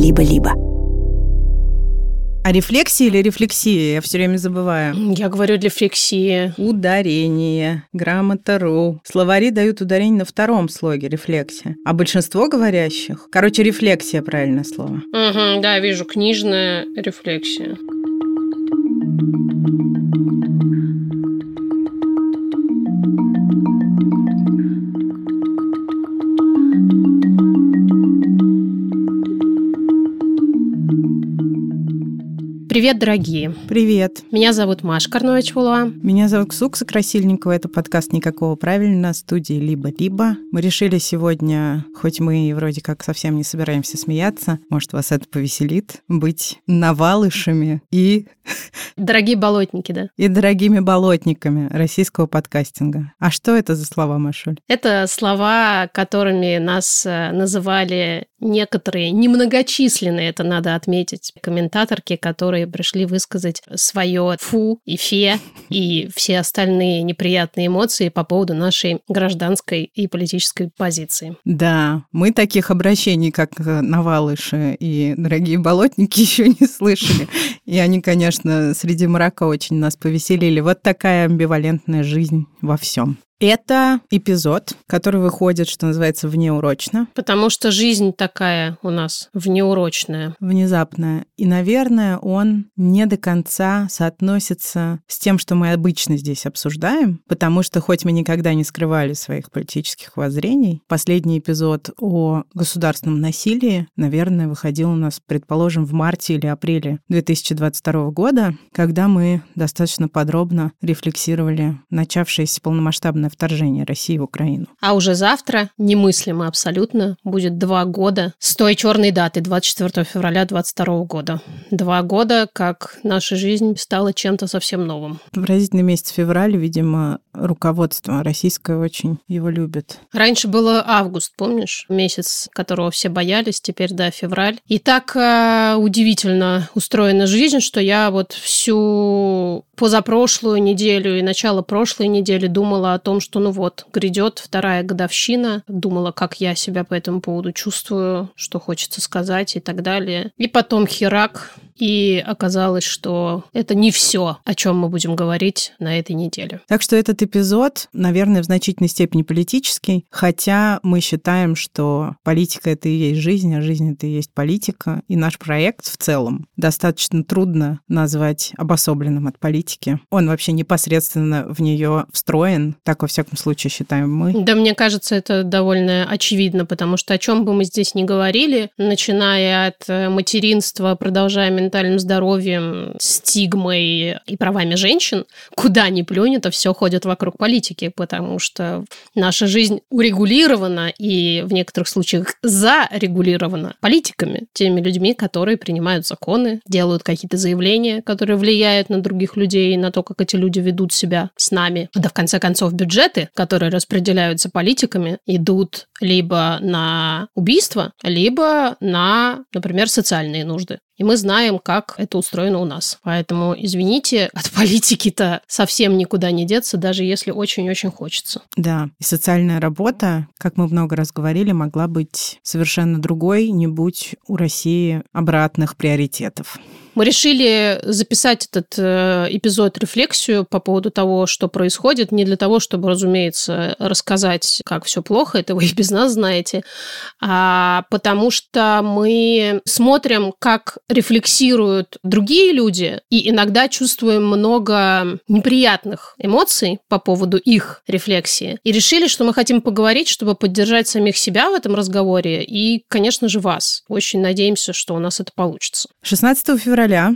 либо-либо. А рефлексия или рефлексия? Я все время забываю. Я говорю рефлексия. Ударение, грамота.ру. Словари дают ударение на втором слоге рефлексия. А большинство говорящих... Короче, рефлексия правильное слово. Угу, да, вижу, книжная рефлексия. Привет, дорогие. Привет. Меня зовут Маша Карнович-Вулуа. Меня зовут Ксукса Красильникова. Это подкаст «Никакого правильно» студии «Либо-либо». Мы решили сегодня, хоть мы и вроде как совсем не собираемся смеяться, может, вас это повеселит, быть навалышами и... Дорогие болотники, да? И дорогими болотниками российского подкастинга. А что это за слова, Машуль? Это слова, которыми нас э, называли некоторые, немногочисленные, это надо отметить, комментаторки, которые пришли высказать свое фу и фе и все остальные неприятные эмоции по поводу нашей гражданской и политической позиции. Да, мы таких обращений, как э, Навалыши и дорогие болотники, еще не слышали. И они, конечно, среди мрака очень нас повеселили. Вот такая амбивалентная жизнь во всем. Это эпизод, который выходит, что называется, внеурочно. Потому что жизнь такая у нас внеурочная. Внезапная. И, наверное, он не до конца соотносится с тем, что мы обычно здесь обсуждаем, потому что хоть мы никогда не скрывали своих политических воззрений, последний эпизод о государственном насилии, наверное, выходил у нас, предположим, в марте или апреле 2022 года, когда мы достаточно подробно рефлексировали начавшееся полномасштабное вторжение России в Украину. А уже завтра, немыслимо абсолютно, будет два года с той черной даты, 24 февраля 2022 года. Два года, как наша жизнь стала чем-то совсем новым. Выразительный месяц февраля, видимо, руководство российское очень его любит. Раньше было август, помнишь? Месяц, которого все боялись, теперь, да, февраль. И так э, удивительно устроена жизнь, что я вот всю позапрошлую неделю и начало прошлой недели думала о том, что ну вот, грядет вторая годовщина, думала, как я себя по этому поводу чувствую, что хочется сказать и так далее. И потом херак, и оказалось, что это не все, о чем мы будем говорить на этой неделе. Так что этот эпизод, наверное, в значительной степени политический, хотя мы считаем, что политика — это и есть жизнь, а жизнь — это и есть политика. И наш проект в целом достаточно трудно назвать обособленным от политики. Он вообще непосредственно в нее встроен, так во всяком случае считаем мы. Да, мне кажется, это довольно очевидно, потому что о чем бы мы здесь ни говорили, начиная от э, материнства, продолжая ментальным здоровьем, стигмой и правами женщин, куда ни плюнь, это все ходит вокруг политики, потому что наша жизнь урегулирована и в некоторых случаях зарегулирована политиками, теми людьми, которые принимают законы, делают какие-то заявления, которые влияют на других людей, на то, как эти люди ведут себя с нами. Да, в конце концов, бюджет бюджеты, которые распределяются политиками, идут либо на убийство, либо на, например, социальные нужды. И мы знаем, как это устроено у нас. Поэтому, извините, от политики-то совсем никуда не деться, даже если очень-очень хочется. Да, и социальная работа, как мы много раз говорили, могла быть совершенно другой, не будь у России обратных приоритетов. Мы решили записать этот э, эпизод рефлексию по поводу того, что происходит, не для того, чтобы, разумеется, рассказать, как все плохо, это вы и без нас знаете, а потому что мы смотрим, как рефлексируют другие люди, и иногда чувствуем много неприятных эмоций по поводу их рефлексии. И решили, что мы хотим поговорить, чтобы поддержать самих себя в этом разговоре и, конечно же, вас. Очень надеемся, что у нас это получится. 16 февраля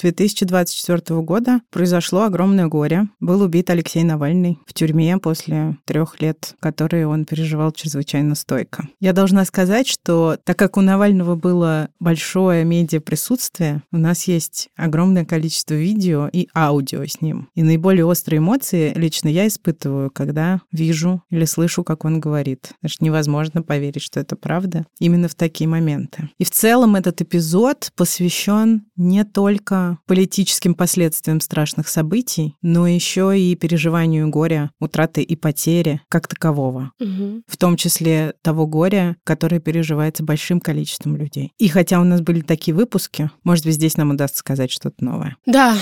2024 года произошло огромное горе. Был убит Алексей Навальный в тюрьме после трех лет, которые он переживал чрезвычайно стойко. Я должна сказать, что так как у Навального было большое медиаприсутствие, у нас есть огромное количество видео и аудио с ним. И наиболее острые эмоции лично я испытываю, когда вижу или слышу, как он говорит. Потому невозможно поверить, что это правда именно в такие моменты. И в целом этот эпизод посвящен не только только политическим последствиям страшных событий, но еще и переживанию горя, утраты и потери как такового. Угу. В том числе того горя, которое переживается большим количеством людей. И хотя у нас были такие выпуски, может быть, здесь нам удастся сказать что-то новое. Да,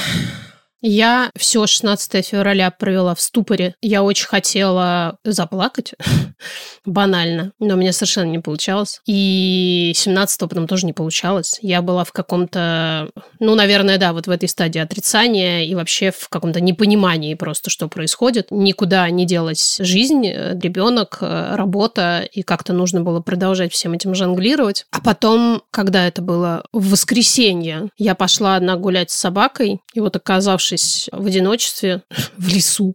я все 16 февраля провела в ступоре. Я очень хотела заплакать, банально, но у меня совершенно не получалось. И 17 потом тоже не получалось. Я была в каком-то, ну, наверное, да, вот в этой стадии отрицания и вообще в каком-то непонимании просто, что происходит. Никуда не делась жизнь, ребенок, работа, и как-то нужно было продолжать всем этим жонглировать. А потом, когда это было в воскресенье, я пошла одна гулять с собакой, и вот оказавшись оставшись в одиночестве в лесу,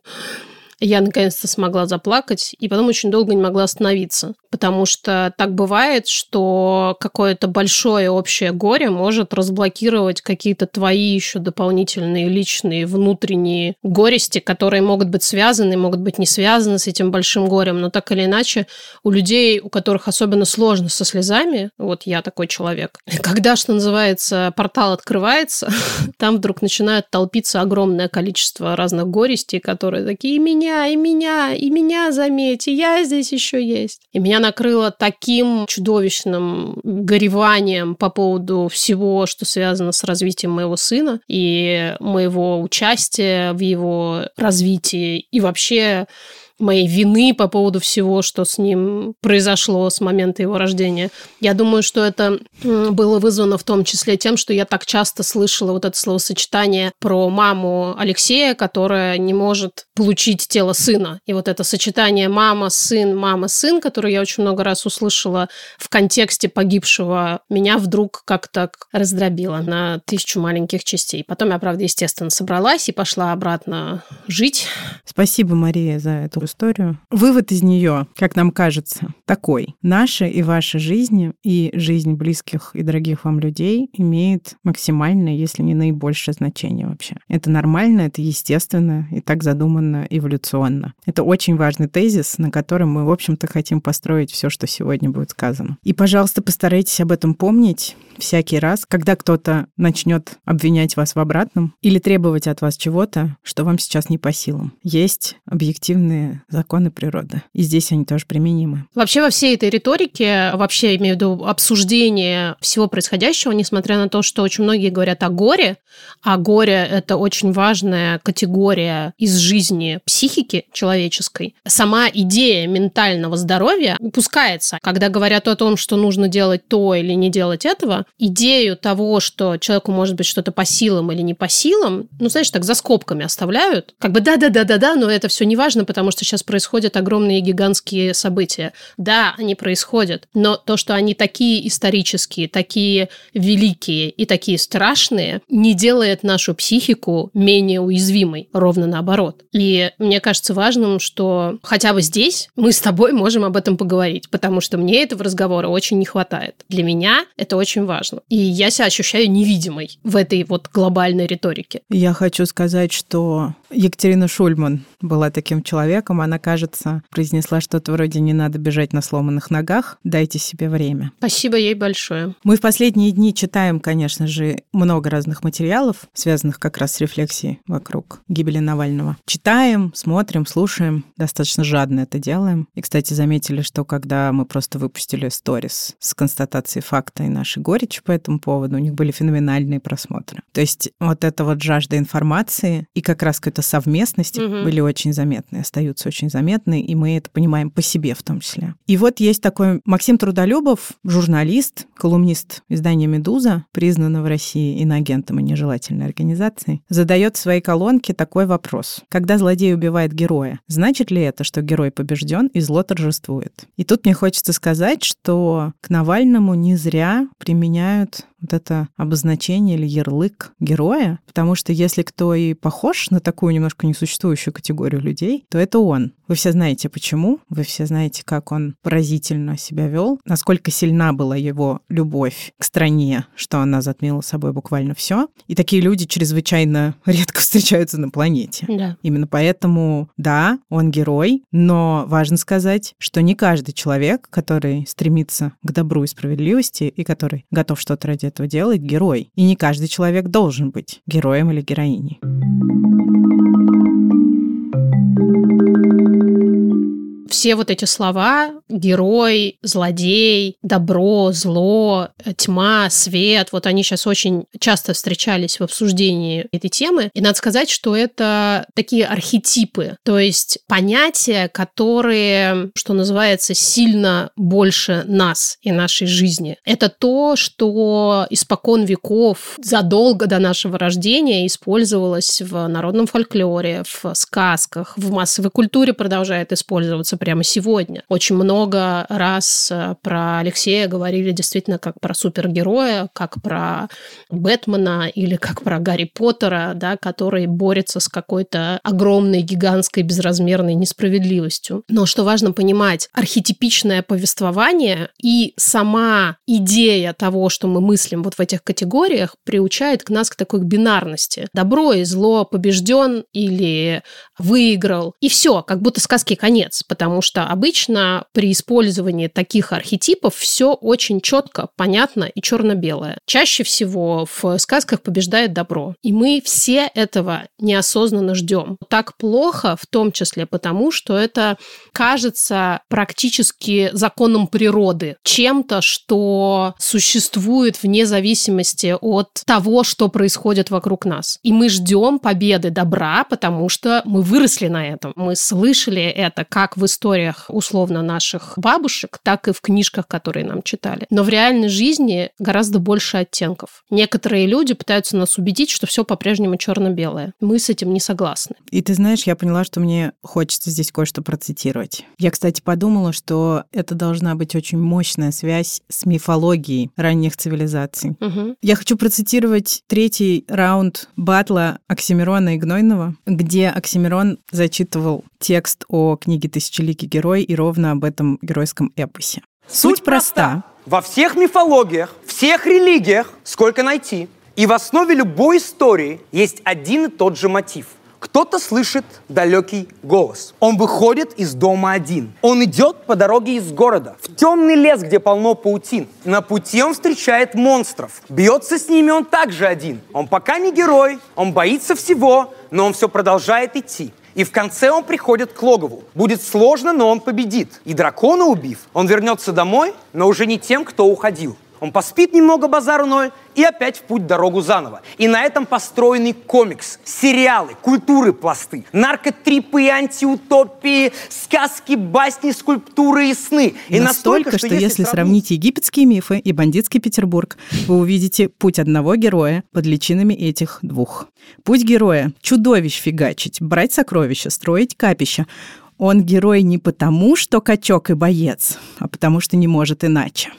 я наконец-то смогла заплакать, и потом очень долго не могла остановиться потому что так бывает, что какое-то большое общее горе может разблокировать какие-то твои еще дополнительные личные внутренние горести, которые могут быть связаны, могут быть не связаны с этим большим горем, но так или иначе у людей, у которых особенно сложно со слезами, вот я такой человек, когда, что называется, портал открывается, там вдруг начинает толпиться огромное количество разных горестей, которые такие, и меня, и меня, и меня заметь, и я здесь еще есть. И меня накрыло таким чудовищным гореванием по поводу всего, что связано с развитием моего сына и моего участия в его развитии и вообще моей вины по поводу всего, что с ним произошло с момента его рождения. Я думаю, что это было вызвано в том числе тем, что я так часто слышала вот это словосочетание про маму Алексея, которая не может получить тело сына. И вот это сочетание мама, сын, мама, сын, которое я очень много раз услышала в контексте погибшего, меня вдруг как-то раздробило на тысячу маленьких частей. Потом я, правда, естественно, собралась и пошла обратно жить. Спасибо, Мария, за эту историю. Вывод из нее, как нам кажется, такой. Наша и ваша жизнь и жизнь близких и дорогих вам людей имеет максимальное, если не наибольшее значение вообще. Это нормально, это естественно и так задумано эволюционно. Это очень важный тезис, на котором мы, в общем-то, хотим построить все, что сегодня будет сказано. И, пожалуйста, постарайтесь об этом помнить всякий раз, когда кто-то начнет обвинять вас в обратном или требовать от вас чего-то, что вам сейчас не по силам. Есть объективные законы природы. И здесь они тоже применимы. Вообще во всей этой риторике, вообще имею в виду обсуждение всего происходящего, несмотря на то, что очень многие говорят о горе, а горе – это очень важная категория из жизни психики человеческой, сама идея ментального здоровья упускается. Когда говорят о том, что нужно делать то или не делать этого, идею того, что человеку может быть что-то по силам или не по силам, ну, знаешь, так за скобками оставляют. Как бы да-да-да-да-да, но это все не важно, потому что сейчас происходят огромные гигантские события. Да, они происходят, но то, что они такие исторические, такие великие и такие страшные, не делает нашу психику менее уязвимой, ровно наоборот. И мне кажется важным, что хотя бы здесь мы с тобой можем об этом поговорить, потому что мне этого разговора очень не хватает. Для меня это очень важно. И я себя ощущаю невидимой в этой вот глобальной риторике. Я хочу сказать, что Екатерина Шульман была таким человеком. Она, кажется, произнесла что-то вроде «не надо бежать на сломанных ногах, дайте себе время». Спасибо ей большое. Мы в последние дни читаем, конечно же, много разных материалов, связанных как раз с рефлексией вокруг гибели Навального. Читаем, смотрим, слушаем, достаточно жадно это делаем. И, кстати, заметили, что когда мы просто выпустили сторис с констатацией факта и нашей горечи по этому поводу, у них были феноменальные просмотры. То есть вот эта вот жажда информации и как раз какой-то совместности угу. были очень заметны, остаются очень заметны, и мы это понимаем по себе в том числе. И вот есть такой Максим Трудолюбов, журналист, колумнист издания «Медуза», признанный в России иноагентом и нежелательной организацией, задает в своей колонке такой вопрос. Когда злодей убивает героя, значит ли это, что герой побежден и зло торжествует? И тут мне хочется сказать, что к Навальному не зря применяют вот это обозначение или ярлык героя, потому что если кто и похож на такую немножко несуществующую категорию людей, то это он. Вы все знаете почему, вы все знаете, как он поразительно себя вел, насколько сильна была его любовь к стране, что она затмила собой буквально все. И такие люди чрезвычайно редко встречаются на планете. Да. Именно поэтому, да, он герой, но важно сказать, что не каждый человек, который стремится к добру и справедливости и который готов что-то ради этого делать, герой. И не каждый человек должен быть героем или героиней. Все вот эти слова герой, злодей, добро, зло, тьма, свет, вот они сейчас очень часто встречались в обсуждении этой темы. И надо сказать, что это такие архетипы, то есть понятия, которые, что называется, сильно больше нас и нашей жизни. Это то, что испокон веков, задолго до нашего рождения использовалось в народном фольклоре, в сказках, в массовой культуре продолжает использоваться прямо сегодня. Очень много раз э, про Алексея говорили действительно как про супергероя, как про Бэтмена или как про Гарри Поттера, да, который борется с какой-то огромной, гигантской, безразмерной несправедливостью. Но что важно понимать, архетипичное повествование и сама идея того, что мы мыслим вот в этих категориях, приучает к нас к такой бинарности. Добро и зло побежден или выиграл. И все, как будто сказки конец, потому потому что обычно при использовании таких архетипов все очень четко, понятно и черно-белое. Чаще всего в сказках побеждает добро, и мы все этого неосознанно ждем. Так плохо, в том числе потому, что это кажется практически законом природы, чем-то, что существует вне зависимости от того, что происходит вокруг нас. И мы ждем победы добра, потому что мы выросли на этом. Мы слышали это как в истории историях условно наших бабушек, так и в книжках, которые нам читали. Но в реальной жизни гораздо больше оттенков. Некоторые люди пытаются нас убедить, что все по-прежнему черно-белое. Мы с этим не согласны. И ты знаешь, я поняла, что мне хочется здесь кое-что процитировать. Я, кстати, подумала, что это должна быть очень мощная связь с мифологией ранних цивилизаций. Угу. Я хочу процитировать третий раунд батла Оксимирона и Гнойного, где Оксимирон зачитывал текст о книге «Тысячеликий герой» и ровно об этом геройском эпосе. Суть, Суть проста. Во всех мифологиях, всех религиях, сколько найти, и в основе любой истории есть один и тот же мотив. Кто-то слышит далекий голос. Он выходит из дома один. Он идет по дороге из города, в темный лес, где полно паутин. На пути он встречает монстров. Бьется с ними он также один. Он пока не герой, он боится всего, но он все продолжает идти. И в конце он приходит к логову. Будет сложно, но он победит. И дракона убив, он вернется домой, но уже не тем, кто уходил. Он поспит немного базару ноль и опять в путь дорогу заново. И на этом построенный комикс, сериалы, культуры пласты, наркотрипы антиутопии, сказки, басни, скульптуры и сны. И настолько, настолько что, что если сравнить египетские мифы и бандитский Петербург, вы увидите путь одного героя под личинами этих двух. Путь героя — чудовищ фигачить, брать сокровища, строить капища. Он герой не потому, что качок и боец, а потому что не может иначе.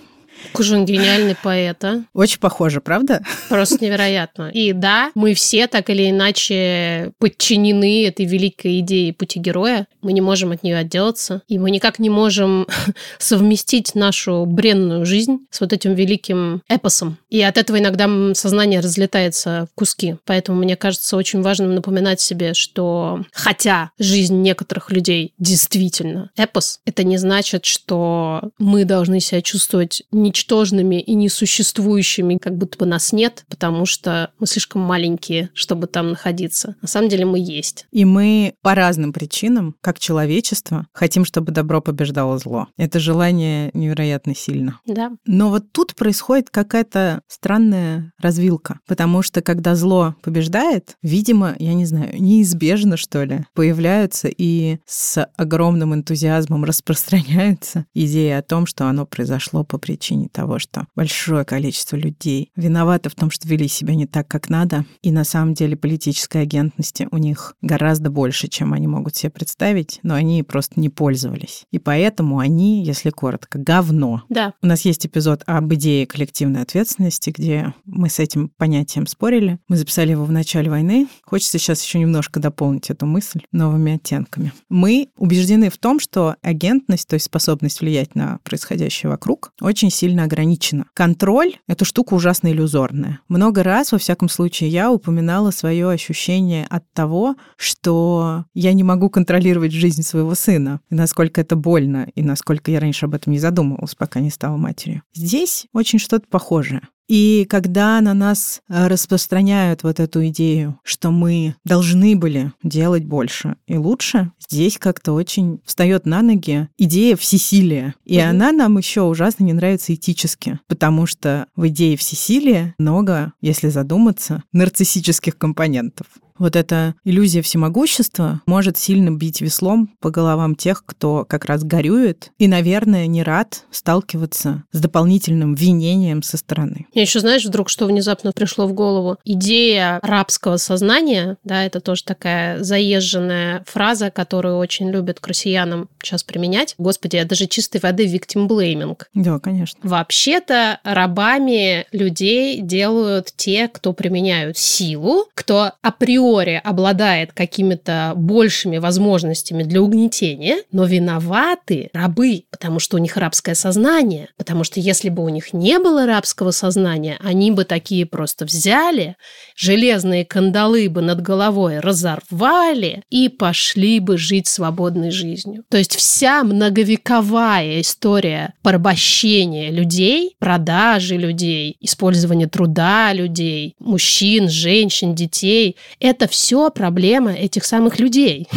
Какой гениальный поэт, а? Очень похоже, правда? Просто невероятно. И да, мы все так или иначе подчинены этой великой идее пути героя. Мы не можем от нее отделаться. И мы никак не можем совместить нашу бренную жизнь с вот этим великим эпосом. И от этого иногда сознание разлетается в куски. Поэтому мне кажется очень важным напоминать себе, что хотя жизнь некоторых людей действительно эпос, это не значит, что мы должны себя чувствовать ничтожными и несуществующими, как будто бы нас нет, потому что мы слишком маленькие, чтобы там находиться. На самом деле мы есть. И мы по разным причинам, как человечество, хотим, чтобы добро побеждало зло. Это желание невероятно сильно. Да. Но вот тут происходит какая-то странная развилка, потому что когда зло побеждает, видимо, я не знаю, неизбежно, что ли, появляются и с огромным энтузиазмом распространяются идеи о том, что оно произошло по причине ощущение того, что большое количество людей виноваты в том, что вели себя не так, как надо, и на самом деле политической агентности у них гораздо больше, чем они могут себе представить, но они просто не пользовались. И поэтому они, если коротко, говно. Да. У нас есть эпизод об идее коллективной ответственности, где мы с этим понятием спорили. Мы записали его в начале войны. Хочется сейчас еще немножко дополнить эту мысль новыми оттенками. Мы убеждены в том, что агентность, то есть способность влиять на происходящее вокруг, очень сильно ограничена. Контроль — это штука ужасно иллюзорная. Много раз, во всяком случае, я упоминала свое ощущение от того, что я не могу контролировать жизнь своего сына, и насколько это больно, и насколько я раньше об этом не задумывалась, пока не стала матерью. Здесь очень что-то похожее. И когда на нас э, распространяют вот эту идею, что мы должны были делать больше и лучше, здесь как-то очень встает на ноги идея всесилия. И угу. она нам еще ужасно не нравится этически, потому что в идее всесилия много, если задуматься, нарциссических компонентов. Вот эта иллюзия всемогущества может сильно бить веслом по головам тех, кто как раз горюет и, наверное, не рад сталкиваться с дополнительным винением со стороны. Мне еще знаешь вдруг, что внезапно пришло в голову? Идея рабского сознания, да, это тоже такая заезженная фраза, которую очень любят к россиянам сейчас применять. Господи, это же чистой воды victim blaming. Да, конечно. Вообще-то рабами людей делают те, кто применяют силу, кто априори априори обладает какими-то большими возможностями для угнетения, но виноваты рабы, потому что у них рабское сознание. Потому что если бы у них не было рабского сознания, они бы такие просто взяли, железные кандалы бы над головой разорвали и пошли бы жить свободной жизнью. То есть вся многовековая история порабощения людей, продажи людей, использования труда людей, мужчин, женщин, детей, это это все проблема этих самых людей.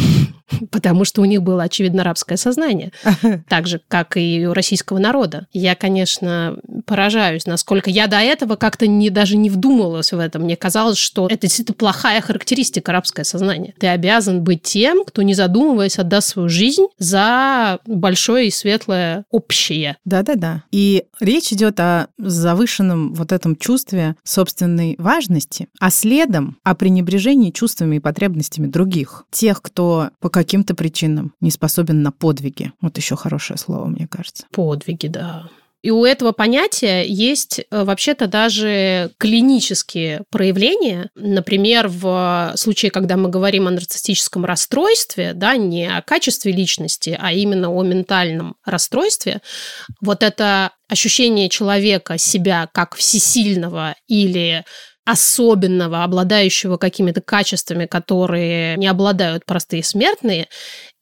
потому что у них было, очевидно, рабское сознание, так же, как и у российского народа. Я, конечно, поражаюсь, насколько я до этого как-то не, даже не вдумывалась в это. Мне казалось, что это действительно плохая характеристика рабское сознание. Ты обязан быть тем, кто, не задумываясь, отдаст свою жизнь за большое и светлое общее. Да-да-да. И речь идет о завышенном вот этом чувстве собственной важности, а следом о пренебрежении чувствами и потребностями других. Тех, кто по каким-то причинам не способен на подвиги. Вот еще хорошее слово, мне кажется. Подвиги, да. И у этого понятия есть э, вообще-то даже клинические проявления. Например, в случае, когда мы говорим о нарциссическом расстройстве, да, не о качестве личности, а именно о ментальном расстройстве, вот это ощущение человека себя как всесильного или особенного, обладающего какими-то качествами, которые не обладают простые смертные,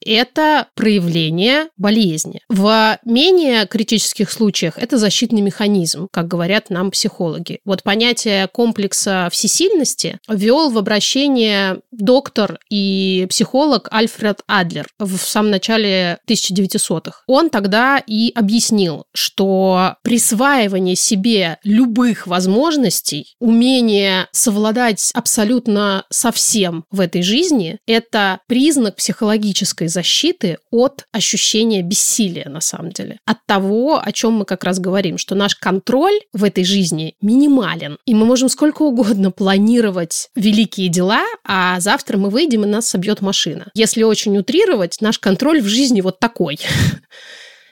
это проявление болезни. В менее критических случаях это защитный механизм, как говорят нам психологи. Вот понятие комплекса всесильности ввел в обращение доктор и психолог Альфред Адлер в самом начале 1900-х. Он тогда и объяснил, что присваивание себе любых возможностей, умение совладать абсолютно со всем в этой жизни – это признак психологической защиты от ощущения бессилия, на самом деле. От того, о чем мы как раз говорим, что наш контроль в этой жизни минимален. И мы можем сколько угодно планировать великие дела, а завтра мы выйдем, и нас собьет машина. Если очень утрировать, наш контроль в жизни вот такой.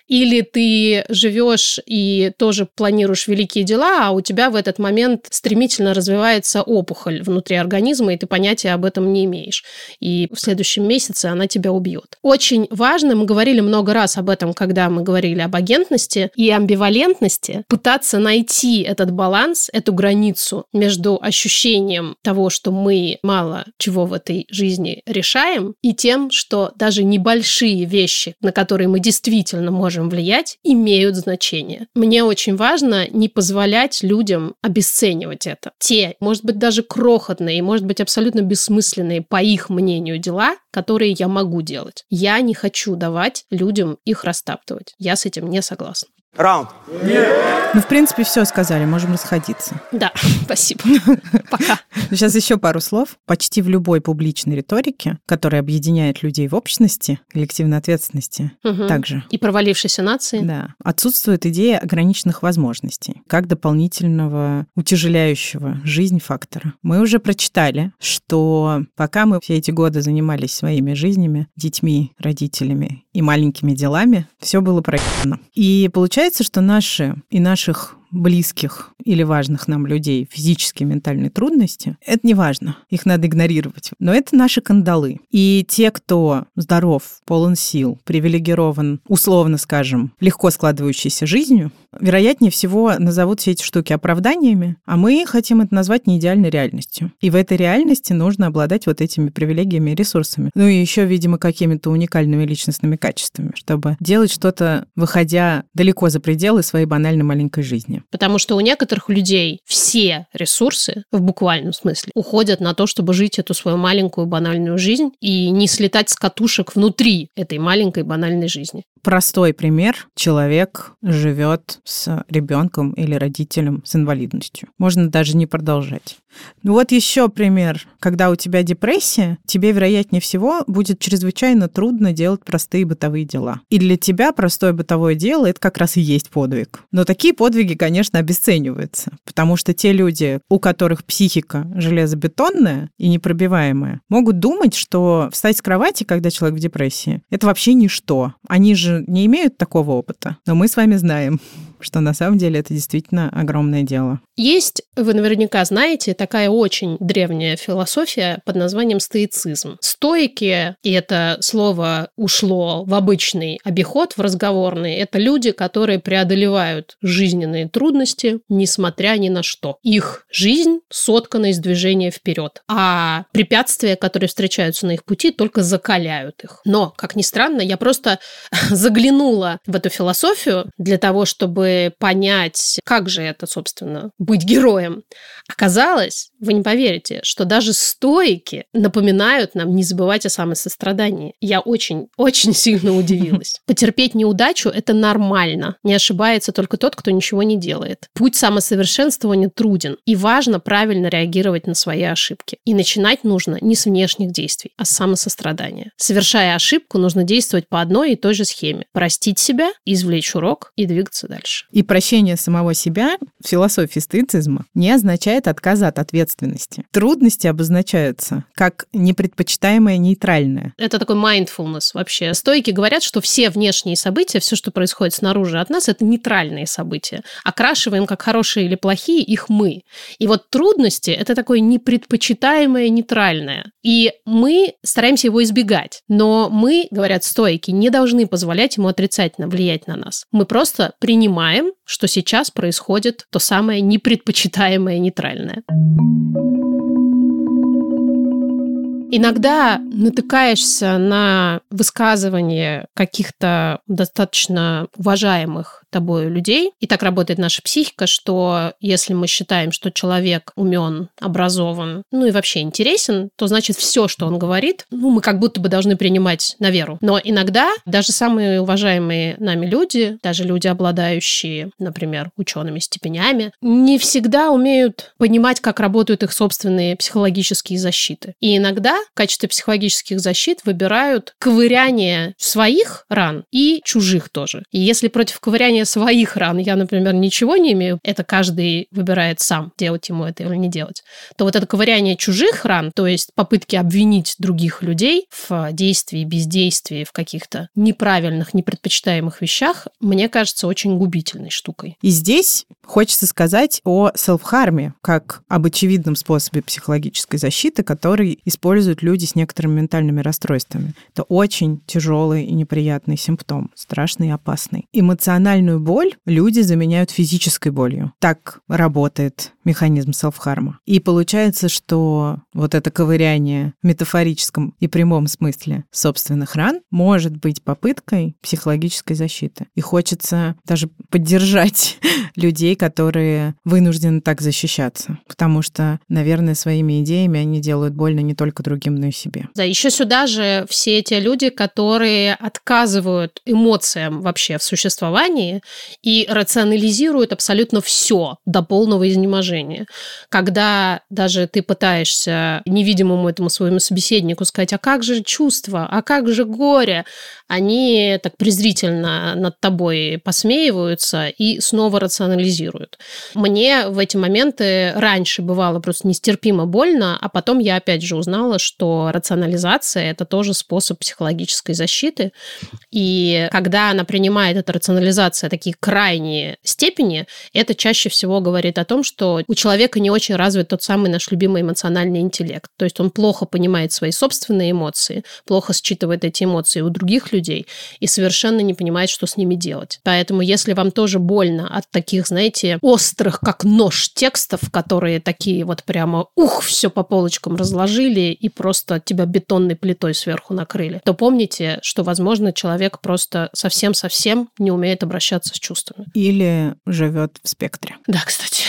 Или ты живешь и тоже планируешь великие дела, а у тебя в этот момент стремительно развивается опухоль внутри организма, и ты понятия об этом не имеешь. И в следующем месяце она тебя убьет. Очень важно, мы говорили много раз об этом, когда мы говорили об агентности и амбивалентности, пытаться найти этот баланс, эту границу между ощущением того, что мы мало чего в этой жизни решаем, и тем, что даже небольшие вещи, на которые мы действительно можем можем влиять, имеют значение. Мне очень важно не позволять людям обесценивать это. Те, может быть, даже крохотные, может быть, абсолютно бессмысленные, по их мнению, дела, которые я могу делать. Я не хочу давать людям их растаптывать. Я с этим не согласна. Раунд. Нет. Ну, в принципе, все сказали, можем расходиться. Да, спасибо. Пока. Сейчас еще пару слов. Почти в любой публичной риторике, которая объединяет людей в общности, коллективной ответственности, угу. также. И провалившейся нации. Да. Отсутствует идея ограниченных возможностей, как дополнительного утяжеляющего жизнь фактора. Мы уже прочитали, что пока мы все эти годы занимались своими жизнями, детьми, родителями и маленькими делами, все было проектно. И получается, что наши и наших близких или важных нам людей физические, ментальные трудности, это не важно. Их надо игнорировать. Но это наши кандалы. И те, кто здоров, полон сил, привилегирован, условно скажем, легко складывающейся жизнью, вероятнее всего назовут все эти штуки оправданиями, а мы хотим это назвать неидеальной реальностью. И в этой реальности нужно обладать вот этими привилегиями и ресурсами. Ну и еще, видимо, какими-то уникальными личностными качествами, чтобы делать что-то, выходя далеко за пределы своей банальной маленькой жизни. Потому что у некоторых людей все ресурсы, в буквальном смысле, уходят на то, чтобы жить эту свою маленькую банальную жизнь и не слетать с катушек внутри этой маленькой банальной жизни. Простой пример. Человек живет с ребенком или родителем с инвалидностью. Можно даже не продолжать. Вот еще пример. Когда у тебя депрессия, тебе, вероятнее всего, будет чрезвычайно трудно делать простые бытовые дела. И для тебя простое бытовое дело — это как раз и есть подвиг. Но такие подвиги, конечно, обесцениваются, потому что те люди, у которых психика железобетонная и непробиваемая, могут думать, что встать с кровати, когда человек в депрессии, это вообще ничто. Они же не имеют такого опыта. Но мы с вами знаем, что на самом деле это действительно огромное дело. Есть, вы наверняка знаете, такая очень древняя философия под названием стоицизм. Стоики, и это слово ушло в обычный обиход, в разговорный, это люди, которые преодолевают жизненные трудности, несмотря ни на что. Их жизнь соткана из движения вперед, а препятствия, которые встречаются на их пути, только закаляют их. Но, как ни странно, я просто заглянула в эту философию для того, чтобы понять, как же это, собственно, быть героем. Оказалось, вы не поверите, что даже стойки напоминают нам не забывать о самосострадании. Я очень-очень сильно удивилась. Потерпеть неудачу – это нормально. Не ошибается только тот, кто ничего не делает. Путь самосовершенствования труден, и важно правильно реагировать на свои ошибки. И начинать нужно не с внешних действий, а с самосострадания. Совершая ошибку, нужно действовать по одной и той же схеме. Простить себя, извлечь урок и двигаться дальше. И прощение самого себя в философии стоицизма не означает отказа от ответственности. Трудности обозначаются как непредпочитаемое нейтральное. Это такой mindfulness вообще. Стойки говорят, что все внешние события, все, что происходит снаружи от нас, это нейтральные события. Окрашиваем как хорошие или плохие их мы. И вот трудности – это такое непредпочитаемое нейтральное. И мы стараемся его избегать. Но мы, говорят стойки, не должны позволять ему отрицательно влиять на нас. Мы просто принимаем, что сейчас происходит то самое непредпочитаемое нейтральное. Иногда натыкаешься на высказывания каких-то достаточно уважаемых тобой людей. И так работает наша психика, что если мы считаем, что человек умен, образован, ну и вообще интересен, то значит все, что он говорит, ну мы как будто бы должны принимать на веру. Но иногда даже самые уважаемые нами люди, даже люди, обладающие, например, учеными степенями, не всегда умеют понимать, как работают их собственные психологические защиты. И иногда в качестве психологических защит выбирают ковыряние своих ран и чужих тоже. И если против ковыряния своих ран, я, например, ничего не имею, это каждый выбирает сам, делать ему это или не делать, то вот это ковыряние чужих ран, то есть попытки обвинить других людей в действии, бездействии, в каких-то неправильных, непредпочитаемых вещах, мне кажется очень губительной штукой. И здесь хочется сказать о селфхарме, как об очевидном способе психологической защиты, который используют люди с некоторыми ментальными расстройствами. Это очень тяжелый и неприятный симптом, страшный и опасный. Эмоциональный ментальную боль люди заменяют физической болью. Так работает механизм селфхарма. И получается, что вот это ковыряние в метафорическом и прямом смысле собственных ран может быть попыткой психологической защиты. И хочется даже поддержать людей, которые вынуждены так защищаться. Потому что, наверное, своими идеями они делают больно не только другим, но и себе. Да, еще сюда же все эти люди, которые отказывают эмоциям вообще в существовании, и рационализирует абсолютно все до полного изнеможения. Когда даже ты пытаешься невидимому этому своему собеседнику сказать, а как же чувство, а как же горе, они так презрительно над тобой посмеиваются и снова рационализируют. Мне в эти моменты раньше бывало просто нестерпимо больно, а потом я опять же узнала, что рационализация – это тоже способ психологической защиты. И когда она принимает эта рационализация такие крайние степени, это чаще всего говорит о том, что у человека не очень развит тот самый наш любимый эмоциональный интеллект. То есть он плохо понимает свои собственные эмоции, плохо считывает эти эмоции у других людей и совершенно не понимает, что с ними делать. Поэтому если вам тоже больно от таких, знаете, острых, как нож текстов, которые такие вот прямо, ух, все по полочкам разложили и просто тебя бетонной плитой сверху накрыли, то помните, что, возможно, человек просто совсем-совсем не умеет обращаться с чувствами. Или живет в спектре. Да, кстати.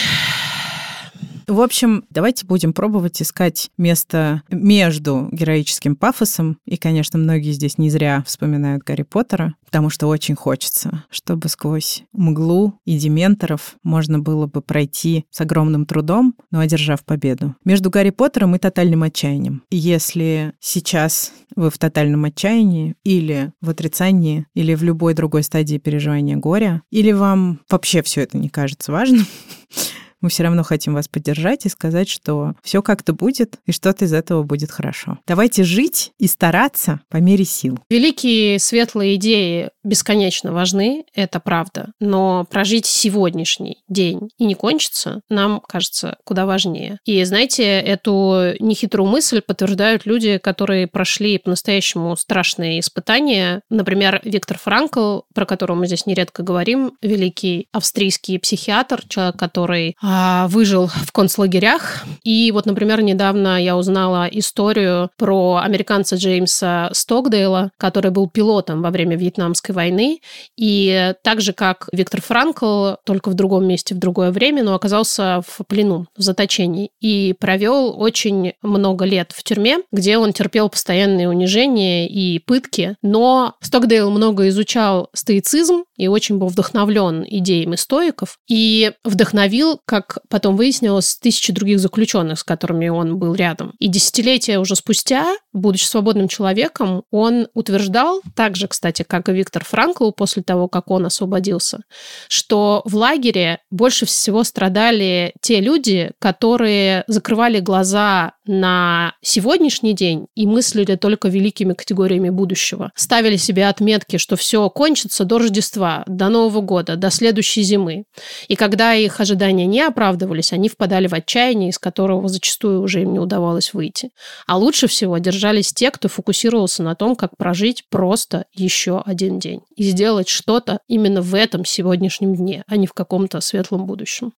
В общем, давайте будем пробовать искать место между героическим пафосом. И, конечно, многие здесь не зря вспоминают Гарри Поттера, потому что очень хочется, чтобы сквозь мглу и дементоров можно было бы пройти с огромным трудом, но одержав победу. Между Гарри Поттером и тотальным отчаянием. Если сейчас вы в тотальном отчаянии или в отрицании, или в любой другой стадии переживания горя, или вам вообще все это не кажется важным, мы все равно хотим вас поддержать и сказать, что все как-то будет, и что-то из этого будет хорошо. Давайте жить и стараться по мере сил. Великие светлые идеи бесконечно важны, это правда, но прожить сегодняшний день и не кончиться нам кажется куда важнее. И знаете, эту нехитрую мысль подтверждают люди, которые прошли по-настоящему страшные испытания. Например, Виктор Франкл, про которого мы здесь нередко говорим, великий австрийский психиатр, человек, который а, выжил в концлагерях. И вот, например, недавно я узнала историю про американца Джеймса Стокдейла, который был пилотом во время Вьетнамской войны. И так же, как Виктор Франкл, только в другом месте, в другое время, но оказался в плену, в заточении. И провел очень много лет в тюрьме, где он терпел постоянные унижения и пытки. Но Стокдейл много изучал стоицизм и очень был вдохновлен идеями стоиков. И вдохновил, как как потом выяснилось, тысячи других заключенных, с которыми он был рядом. И десятилетия уже спустя, будучи свободным человеком, он утверждал, так же, кстати, как и Виктор Франкл после того, как он освободился, что в лагере больше всего страдали те люди, которые закрывали глаза на сегодняшний день и мыслили только великими категориями будущего. Ставили себе отметки, что все кончится до Рождества, до Нового года, до следующей зимы. И когда их ожидания не оправдывались, они впадали в отчаяние, из которого зачастую уже им не удавалось выйти. А лучше всего держались те, кто фокусировался на том, как прожить просто еще один день и сделать что-то именно в этом сегодняшнем дне, а не в каком-то светлом будущем.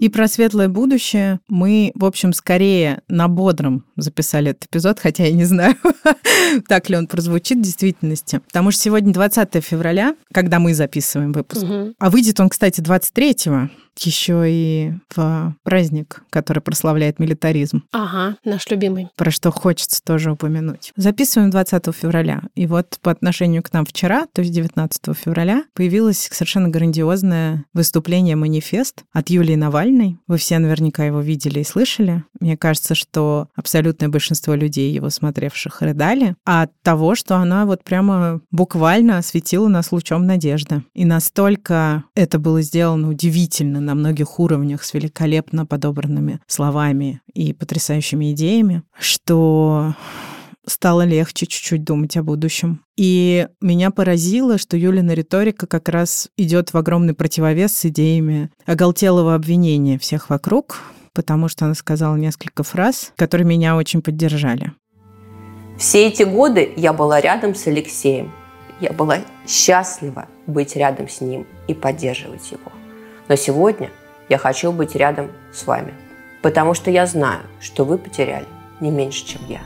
И про светлое будущее мы, в общем, скорее на бодром записали этот эпизод, хотя я не знаю, так ли он прозвучит в действительности. Потому что сегодня 20 февраля, когда мы записываем выпуск. Угу. А выйдет он, кстати, 23-го еще и в праздник, который прославляет милитаризм. Ага, наш любимый. Про что хочется тоже упомянуть. Записываем 20 февраля. И вот по отношению к нам вчера, то есть 19 февраля, появилось совершенно грандиозное выступление «Манифест» от Юлии Навальной. Вы все наверняка его видели и слышали. Мне кажется, что абсолютное большинство людей, его смотревших, рыдали от того, что она вот прямо буквально осветила нас лучом надежды. И настолько это было сделано удивительно на многих уровнях с великолепно подобранными словами и потрясающими идеями, что стало легче чуть-чуть думать о будущем. И меня поразило, что Юлина риторика как раз идет в огромный противовес с идеями оголтелого обвинения всех вокруг, потому что она сказала несколько фраз, которые меня очень поддержали. Все эти годы я была рядом с Алексеем. Я была счастлива быть рядом с ним и поддерживать его. Но сегодня я хочу быть рядом с вами, потому что я знаю, что вы потеряли не меньше, чем я.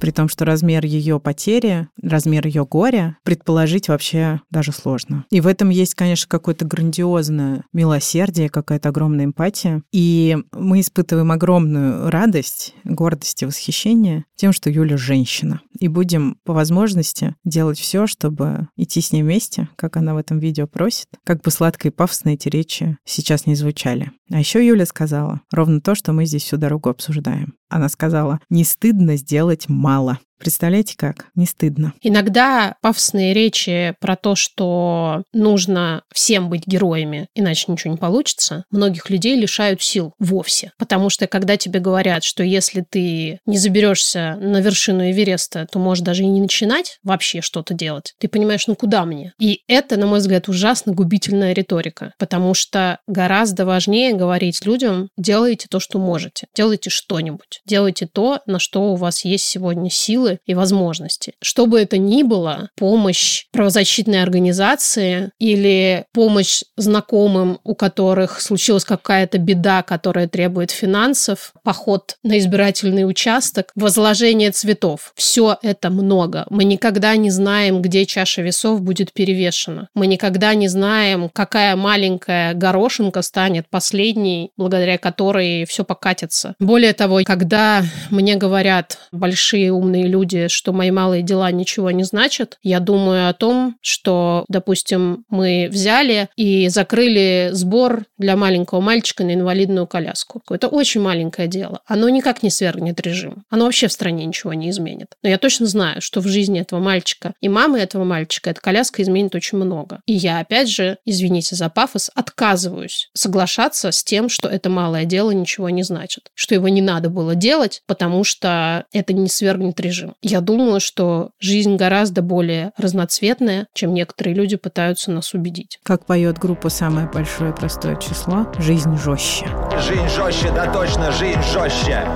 При том, что размер ее потери, размер ее горя предположить вообще даже сложно. И в этом есть, конечно, какое-то грандиозное милосердие, какая-то огромная эмпатия. И мы испытываем огромную радость, гордость и восхищение тем, что Юля женщина. И будем по возможности делать все, чтобы идти с ней вместе, как она в этом видео просит, как бы сладко и пафосно эти речи сейчас не звучали. А еще Юля сказала ровно то, что мы здесь всю дорогу обсуждаем. Она сказала, не стыдно сделать мало. Представляете как? Не стыдно. Иногда пафосные речи про то, что нужно всем быть героями, иначе ничего не получится, многих людей лишают сил вовсе. Потому что когда тебе говорят, что если ты не заберешься на вершину Эвереста, то можешь даже и не начинать вообще что-то делать, ты понимаешь, ну куда мне? И это, на мой взгляд, ужасно губительная риторика, потому что гораздо важнее говорить людям, делайте то, что можете, делайте что-нибудь, делайте то, на что у вас есть сегодня силы, и возможности. Что бы это ни было, помощь правозащитной организации или помощь знакомым, у которых случилась какая-то беда, которая требует финансов, поход на избирательный участок, возложение цветов. Все это много. Мы никогда не знаем, где чаша весов будет перевешена. Мы никогда не знаем, какая маленькая горошинка станет последней, благодаря которой все покатится. Более того, когда мне говорят большие умные люди, что мои малые дела ничего не значат, я думаю о том, что, допустим, мы взяли и закрыли сбор для маленького мальчика на инвалидную коляску. Это очень маленькое дело. Оно никак не свергнет режим. Оно вообще в стране ничего не изменит. Но я точно знаю, что в жизни этого мальчика и мамы этого мальчика эта коляска изменит очень много. И я, опять же, извините за пафос, отказываюсь соглашаться с тем, что это малое дело ничего не значит. Что его не надо было делать, потому что это не свергнет режим режим. Я думаю, что жизнь гораздо более разноцветная, чем некоторые люди пытаются нас убедить. Как поет группа «Самое большое простое число», жизнь жестче. Жизнь жестче, да точно, жизнь жестче.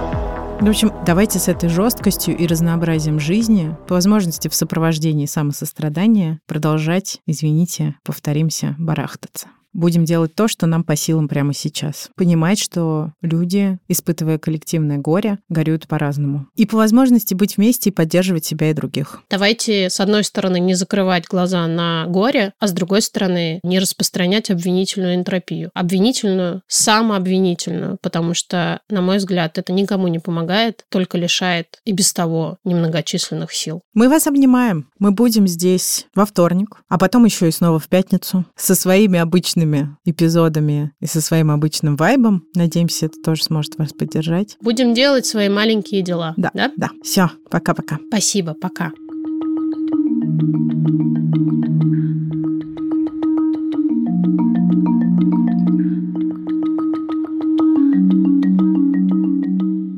Ну, в общем, давайте с этой жесткостью и разнообразием жизни, по возможности в сопровождении самосострадания, продолжать, извините, повторимся, барахтаться будем делать то, что нам по силам прямо сейчас. Понимать, что люди, испытывая коллективное горе, горюют по-разному. И по возможности быть вместе и поддерживать себя и других. Давайте, с одной стороны, не закрывать глаза на горе, а с другой стороны, не распространять обвинительную энтропию. Обвинительную, самообвинительную, потому что, на мой взгляд, это никому не помогает, только лишает и без того немногочисленных сил. Мы вас обнимаем. Мы будем здесь во вторник, а потом еще и снова в пятницу со своими обычными обычными эпизодами и со своим обычным вайбом. Надеемся, это тоже сможет вас поддержать. Будем делать свои маленькие дела. Да, да. да. Все, пока-пока. Спасибо, пока.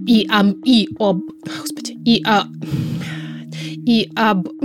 И ам и об, господи, и а и об